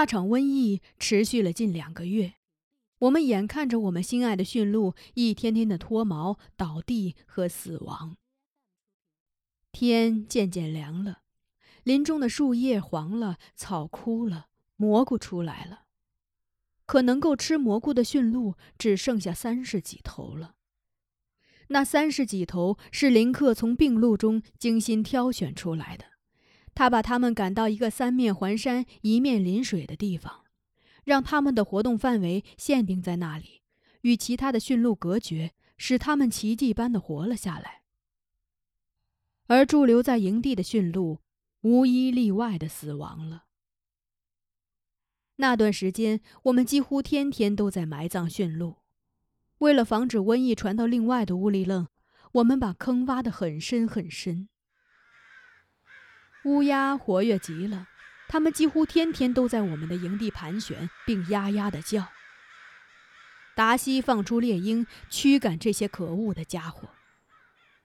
那场瘟疫持续了近两个月，我们眼看着我们心爱的驯鹿一天天的脱毛、倒地和死亡。天渐渐凉了，林中的树叶黄了，草枯了，蘑菇出来了。可能够吃蘑菇的驯鹿只剩下三十几头了。那三十几头是林克从病鹿中精心挑选出来的。他把他们赶到一个三面环山、一面临水的地方，让他们的活动范围限定在那里，与其他的驯鹿隔绝，使他们奇迹般的活了下来。而驻留在营地的驯鹿，无一例外的死亡了。那段时间，我们几乎天天都在埋葬驯鹿，为了防止瘟疫传到另外的乌里楞，我们把坑挖得很深很深。乌鸦活跃极了，它们几乎天天都在我们的营地盘旋，并呀呀的叫。达西放出猎鹰，驱赶这些可恶的家伙。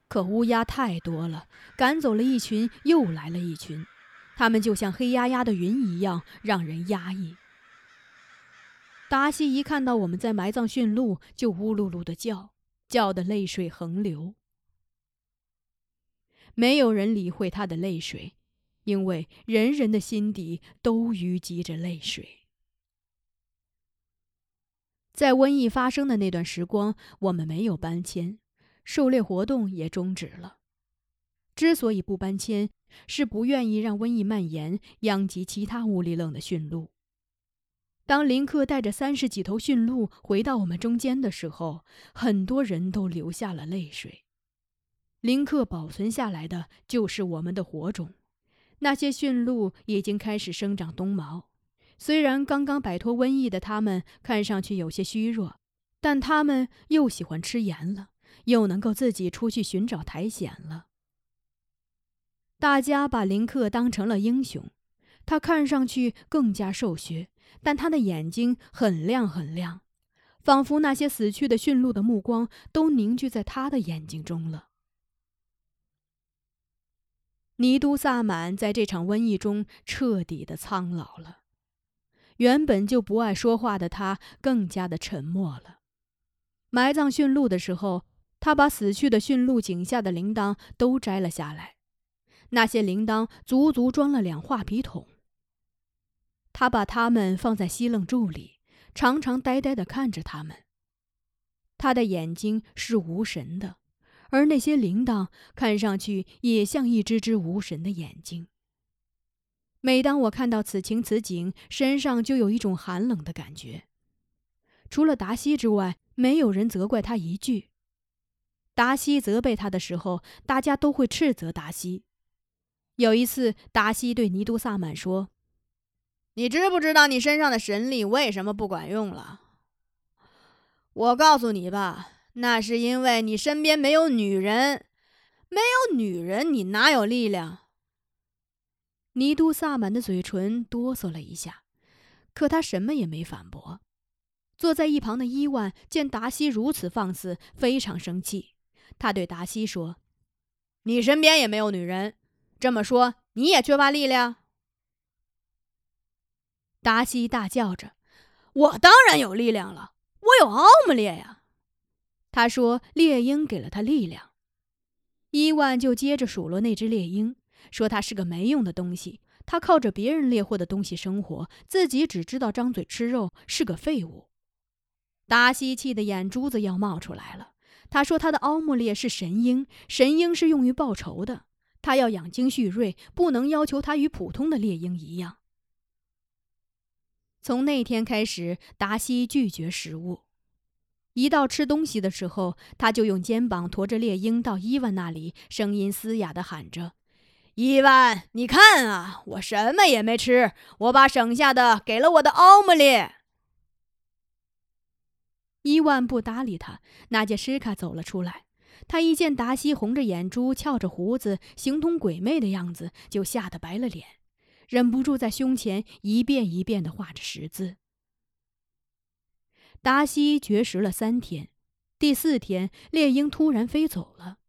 可乌鸦太多了，赶走了一群，又来了一群，它们就像黑压压的云一样，让人压抑。达西一看到我们在埋葬驯鹿，就呜噜噜的叫，叫得泪水横流。没有人理会他的泪水。因为人人的心底都淤积着泪水。在瘟疫发生的那段时光，我们没有搬迁，狩猎活动也终止了。之所以不搬迁，是不愿意让瘟疫蔓延，殃及其他乌里楞的驯鹿。当林克带着三十几头驯鹿回到我们中间的时候，很多人都流下了泪水。林克保存下来的就是我们的火种。那些驯鹿已经开始生长冬毛，虽然刚刚摆脱瘟疫的它们看上去有些虚弱，但它们又喜欢吃盐了，又能够自己出去寻找苔藓了。大家把林克当成了英雄，他看上去更加瘦削，但他的眼睛很亮很亮，仿佛那些死去的驯鹿的目光都凝聚在他的眼睛中了。尼都萨满在这场瘟疫中彻底的苍老了，原本就不爱说话的他更加的沉默了。埋葬驯鹿的时候，他把死去的驯鹿颈下的铃铛都摘了下来，那些铃铛足足装了两画皮桶。他把它们放在西楞柱里，常常呆呆的看着它们。他的眼睛是无神的。而那些铃铛看上去也像一只只无神的眼睛。每当我看到此情此景，身上就有一种寒冷的感觉。除了达西之外，没有人责怪他一句。达西责备他的时候，大家都会斥责达西。有一次，达西对尼都萨满说：“你知不知道你身上的神力为什么不管用了？我告诉你吧。”那是因为你身边没有女人，没有女人，你哪有力量？尼都萨满的嘴唇哆嗦了一下，可他什么也没反驳。坐在一旁的伊万见达西如此放肆，非常生气。他对达西说：“你身边也没有女人，这么说你也缺乏力量？”达西大叫着：“我当然有力量了，我有奥姆烈呀！”他说：“猎鹰给了他力量。”伊万就接着数落那只猎鹰，说他是个没用的东西，他靠着别人猎获的东西生活，自己只知道张嘴吃肉，是个废物。达西气得眼珠子要冒出来了。他说：“他的奥姆列是神鹰，神鹰是用于报仇的，他要养精蓄锐，不能要求他与普通的猎鹰一样。”从那天开始，达西拒绝食物。一到吃东西的时候，他就用肩膀驮着猎鹰到伊万那里，声音嘶哑地喊着：“伊万，你看啊，我什么也没吃，我把省下的给了我的奥姆利。”伊万不搭理他。纳杰什卡走了出来，他一见达西红着眼珠、翘着胡子、形同鬼魅的样子，就吓得白了脸，忍不住在胸前一遍一遍地画着十字。达西绝食了三天，第四天猎鹰突然飞走了。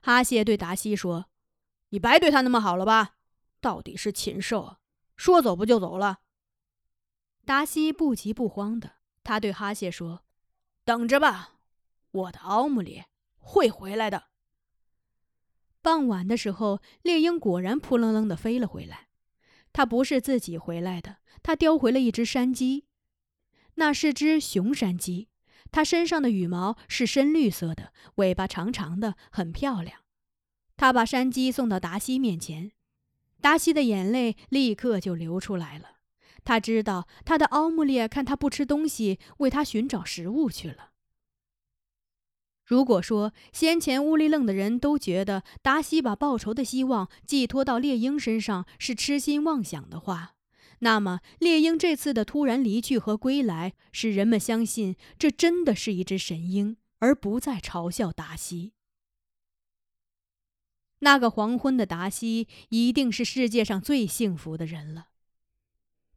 哈谢对达西说：“你白对他那么好了吧？到底是禽兽，说走不就走了。”达西不急不慌的，他对哈谢说：“等着吧，我的奥姆里会回来的。”傍晚的时候，猎鹰果然扑棱棱的飞了回来。它不是自己回来的，它叼回了一只山鸡，那是只雄山鸡。它身上的羽毛是深绿色的，尾巴长长的，很漂亮。他把山鸡送到达西面前，达西的眼泪立刻就流出来了。他知道他的奥姆列看他不吃东西，为他寻找食物去了。如果说先前乌里愣的人都觉得达西把报仇的希望寄托到猎鹰身上是痴心妄想的话，那么猎鹰这次的突然离去和归来，使人们相信这真的是一只神鹰，而不再嘲笑达西。那个黄昏的达西一定是世界上最幸福的人了。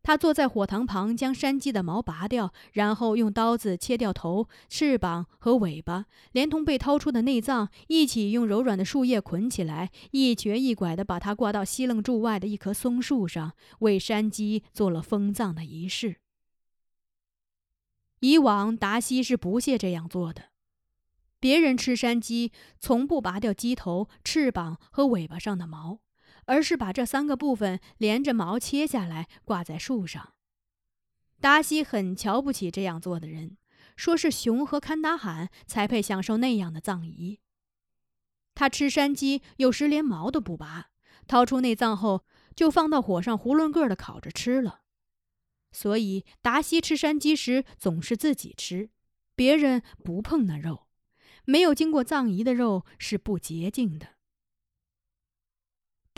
他坐在火塘旁，将山鸡的毛拔掉，然后用刀子切掉头、翅膀和尾巴，连同被掏出的内脏一起用柔软的树叶捆起来，一瘸一拐地把它挂到西楞柱外的一棵松树上，为山鸡做了封葬的仪式。以往达西是不屑这样做的，别人吃山鸡从不拔掉鸡头、翅膀和尾巴上的毛。而是把这三个部分连着毛切下来挂在树上。达西很瞧不起这样做的人，说是熊和堪达罕才配享受那样的葬仪。他吃山鸡有时连毛都不拔，掏出内脏后就放到火上囫囵个的烤着吃了。所以达西吃山鸡时总是自己吃，别人不碰那肉。没有经过葬仪的肉是不洁净的。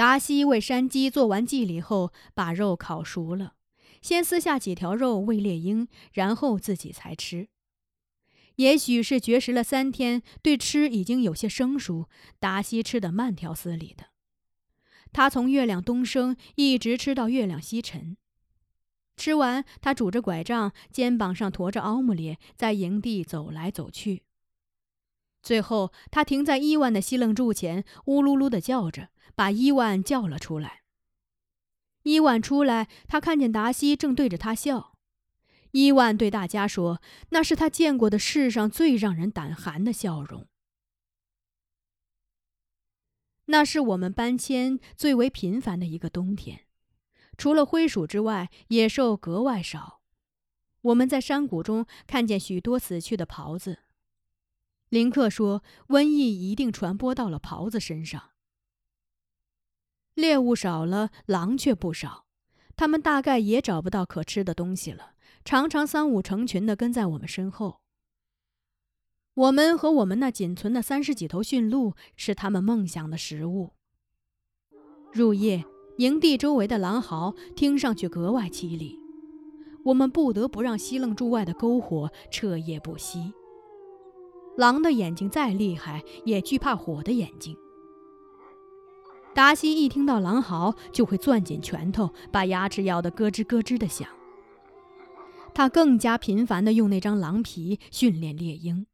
达西为山鸡做完祭礼后，把肉烤熟了，先撕下几条肉喂猎鹰，然后自己才吃。也许是绝食了三天，对吃已经有些生疏，达西吃得慢条斯理的。他从月亮东升一直吃到月亮西沉。吃完，他拄着拐杖，肩膀上驮着奥姆列，在营地走来走去。最后，他停在伊万的西楞柱前，呜噜噜地叫着。把伊万叫了出来。伊万出来，他看见达西正对着他笑。伊万对大家说：“那是他见过的世上最让人胆寒的笑容。”那是我们搬迁最为频繁的一个冬天，除了灰鼠之外，野兽格外少。我们在山谷中看见许多死去的狍子。林克说：“瘟疫一定传播到了狍子身上。”猎物少了，狼却不少。他们大概也找不到可吃的东西了，常常三五成群地跟在我们身后。我们和我们那仅存的三十几头驯鹿是他们梦想的食物。入夜，营地周围的狼嚎听上去格外凄厉，我们不得不让西楞柱外的篝火彻夜不息。狼的眼睛再厉害，也惧怕火的眼睛。达西一听到狼嚎，就会攥紧拳头，把牙齿咬得咯吱咯吱的响。他更加频繁地用那张狼皮训练猎鹰，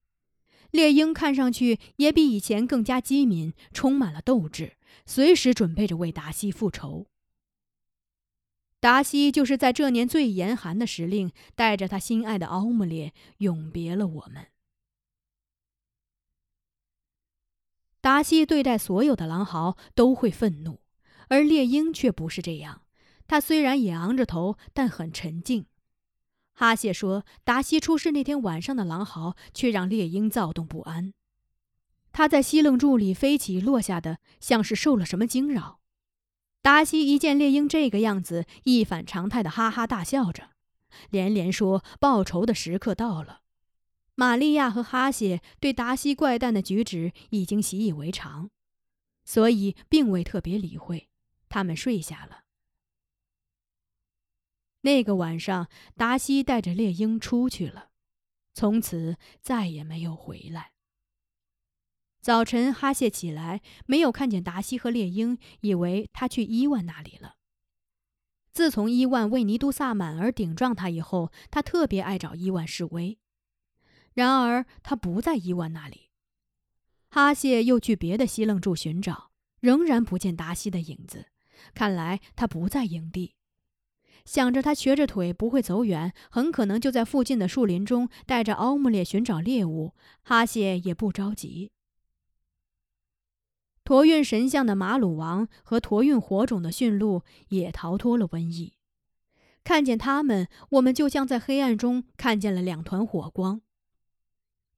猎鹰看上去也比以前更加机敏，充满了斗志，随时准备着为达西复仇。达西就是在这年最严寒的时令，带着他心爱的奥姆列永别了我们。达西对待所有的狼嚎都会愤怒，而猎鹰却不是这样。他虽然也昂着头，但很沉静。哈谢说，达西出事那天晚上的狼嚎却让猎鹰躁动不安。他在西楞柱里飞起落下的，像是受了什么惊扰。达西一见猎鹰这个样子，一反常态的哈哈大笑着，连连说：“报仇的时刻到了。”玛利亚和哈谢对达西怪诞的举止已经习以为常，所以并未特别理会。他们睡下了。那个晚上，达西带着猎鹰出去了，从此再也没有回来。早晨，哈谢起来没有看见达西和猎鹰，以为他去伊万那里了。自从伊万为尼都萨满而顶撞他以后，他特别爱找伊万示威。然而他不在伊万那里，哈谢又去别的西楞柱寻找，仍然不见达西的影子。看来他不在营地。想着他瘸着腿不会走远，很可能就在附近的树林中带着奥姆列寻找猎物。哈谢也不着急。驮运神像的马鲁王和驮运火种的驯鹿也逃脱了瘟疫。看见他们，我们就像在黑暗中看见了两团火光。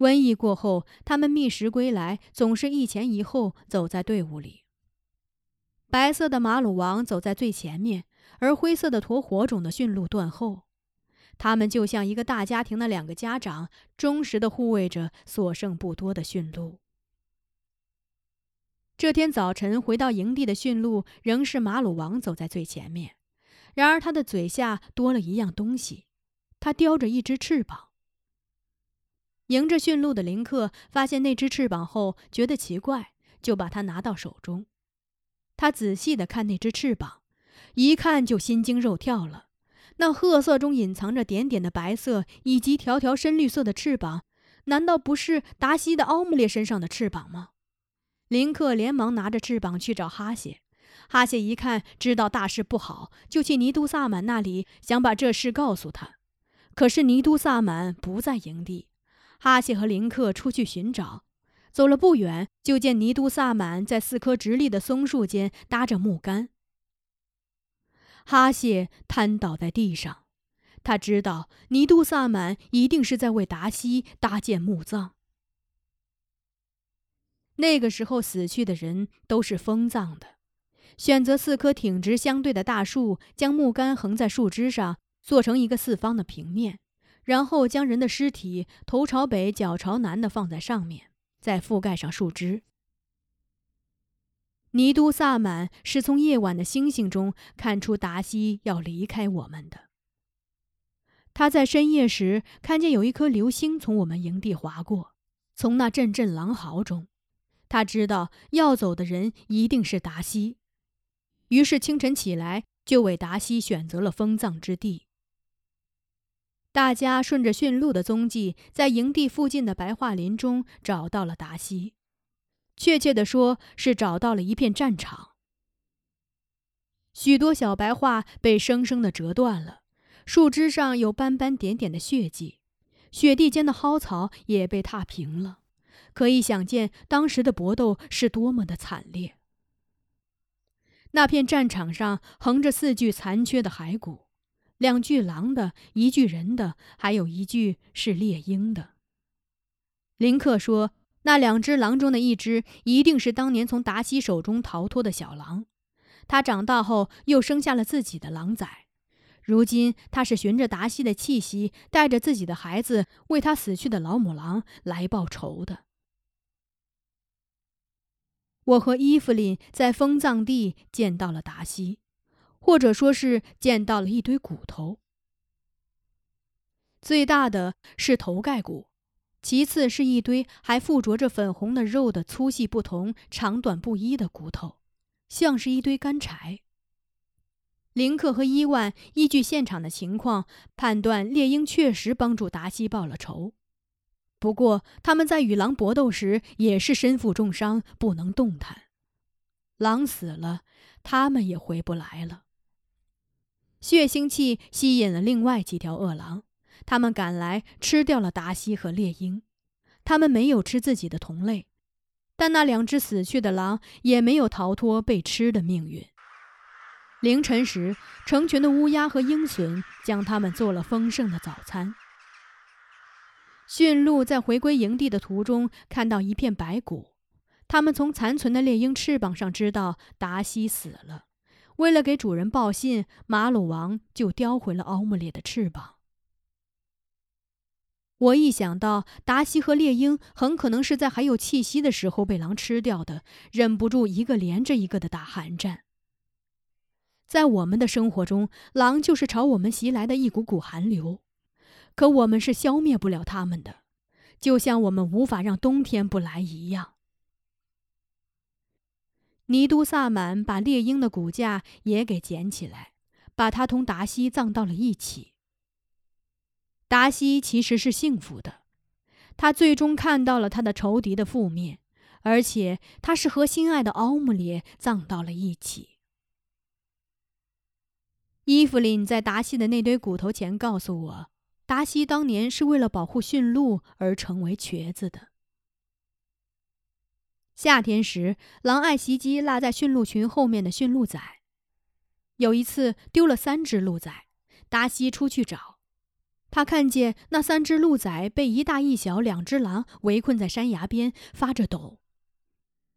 瘟疫过后，他们觅食归来，总是一前一后走在队伍里。白色的马鲁王走在最前面，而灰色的驮火种的驯鹿断后。他们就像一个大家庭的两个家长，忠实的护卫着所剩不多的驯鹿。这天早晨回到营地的驯鹿仍是马鲁王走在最前面，然而他的嘴下多了一样东西，他叼着一只翅膀。迎着驯鹿的林克发现那只翅膀后，觉得奇怪，就把它拿到手中。他仔细的看那只翅膀，一看就心惊肉跳了。那褐色中隐藏着点点的白色，以及条条深绿色的翅膀，难道不是达西的奥姆列身上的翅膀吗？林克连忙拿着翅膀去找哈谢。哈谢一看，知道大事不好，就去尼都萨满那里，想把这事告诉他。可是尼都萨满不在营地。哈谢和林克出去寻找，走了不远，就见尼都萨满在四棵直立的松树间搭着木杆。哈谢瘫倒在地上，他知道尼都萨满一定是在为达西搭建墓葬。那个时候死去的人都是封葬的，选择四棵挺直相对的大树，将木杆横在树枝上，做成一个四方的平面。然后将人的尸体头朝北、脚朝南的放在上面，再覆盖上树枝。尼都萨满是从夜晚的星星中看出达西要离开我们的。他在深夜时看见有一颗流星从我们营地划过，从那阵阵狼嚎中，他知道要走的人一定是达西，于是清晨起来就为达西选择了封葬之地。大家顺着驯鹿的踪迹，在营地附近的白桦林中找到了达西。确切地说，是找到了一片战场。许多小白桦被生生的折断了，树枝上有斑斑点点的血迹，雪地间的蒿草也被踏平了。可以想见，当时的搏斗是多么的惨烈。那片战场上横着四具残缺的骸骨。两具狼的，一具人的，还有一具是猎鹰的。林克说：“那两只狼中的一只，一定是当年从达西手中逃脱的小狼。他长大后又生下了自己的狼崽，如今他是循着达西的气息，带着自己的孩子，为他死去的老母狼来报仇的。”我和伊芙琳在封葬地见到了达西。或者说是见到了一堆骨头，最大的是头盖骨，其次是一堆还附着着粉红的肉的粗细不同、长短不一的骨头，像是一堆干柴。林克和伊万依据现场的情况判断，猎鹰确实帮助达西报了仇，不过他们在与狼搏斗时也是身负重伤，不能动弹。狼死了，他们也回不来了。血腥气吸引了另外几条恶狼，他们赶来吃掉了达西和猎鹰。他们没有吃自己的同类，但那两只死去的狼也没有逃脱被吃的命运。凌晨时，成群的乌鸦和鹰隼将他们做了丰盛的早餐。驯鹿在回归营地的途中看到一片白骨，他们从残存的猎鹰翅膀上知道达西死了。为了给主人报信，马鲁王就叼回了奥姆列的翅膀。我一想到达西和猎鹰很可能是在还有气息的时候被狼吃掉的，忍不住一个连着一个的打寒战。在我们的生活中，狼就是朝我们袭来的一股股寒流，可我们是消灭不了它们的，就像我们无法让冬天不来一样。尼都萨满把猎鹰的骨架也给捡起来，把它同达西葬到了一起。达西其实是幸福的，他最终看到了他的仇敌的覆灭，而且他是和心爱的奥姆列葬到了一起。伊芙琳在达西的那堆骨头前告诉我，达西当年是为了保护驯鹿而成为瘸子的。夏天时，狼爱袭击落在驯鹿群后面的驯鹿仔。有一次丢了三只鹿仔，达西出去找，他看见那三只鹿仔被一大一小两只狼围困在山崖边，发着抖。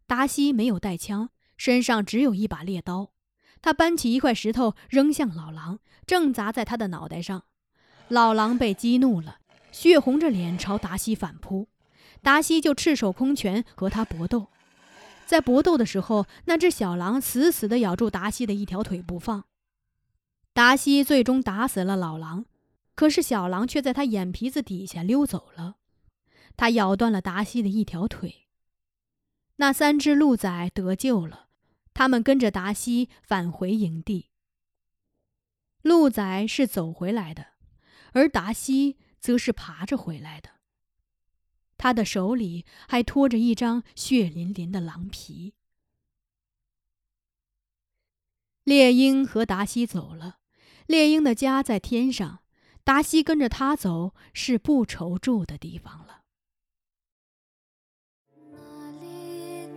达西没有带枪，身上只有一把猎刀。他搬起一块石头扔向老狼，正砸在他的脑袋上。老狼被激怒了，血红着脸朝达西反扑。达西就赤手空拳和他搏斗。在搏斗的时候，那只小狼死死地咬住达西的一条腿不放。达西最终打死了老狼，可是小狼却在他眼皮子底下溜走了。他咬断了达西的一条腿。那三只鹿仔得救了，他们跟着达西返回营地。鹿仔是走回来的，而达西则是爬着回来的。他的手里还拖着一张血淋淋的狼皮。猎鹰和达西走了，猎鹰的家在天上，达西跟着他走是不愁住的地方了。那里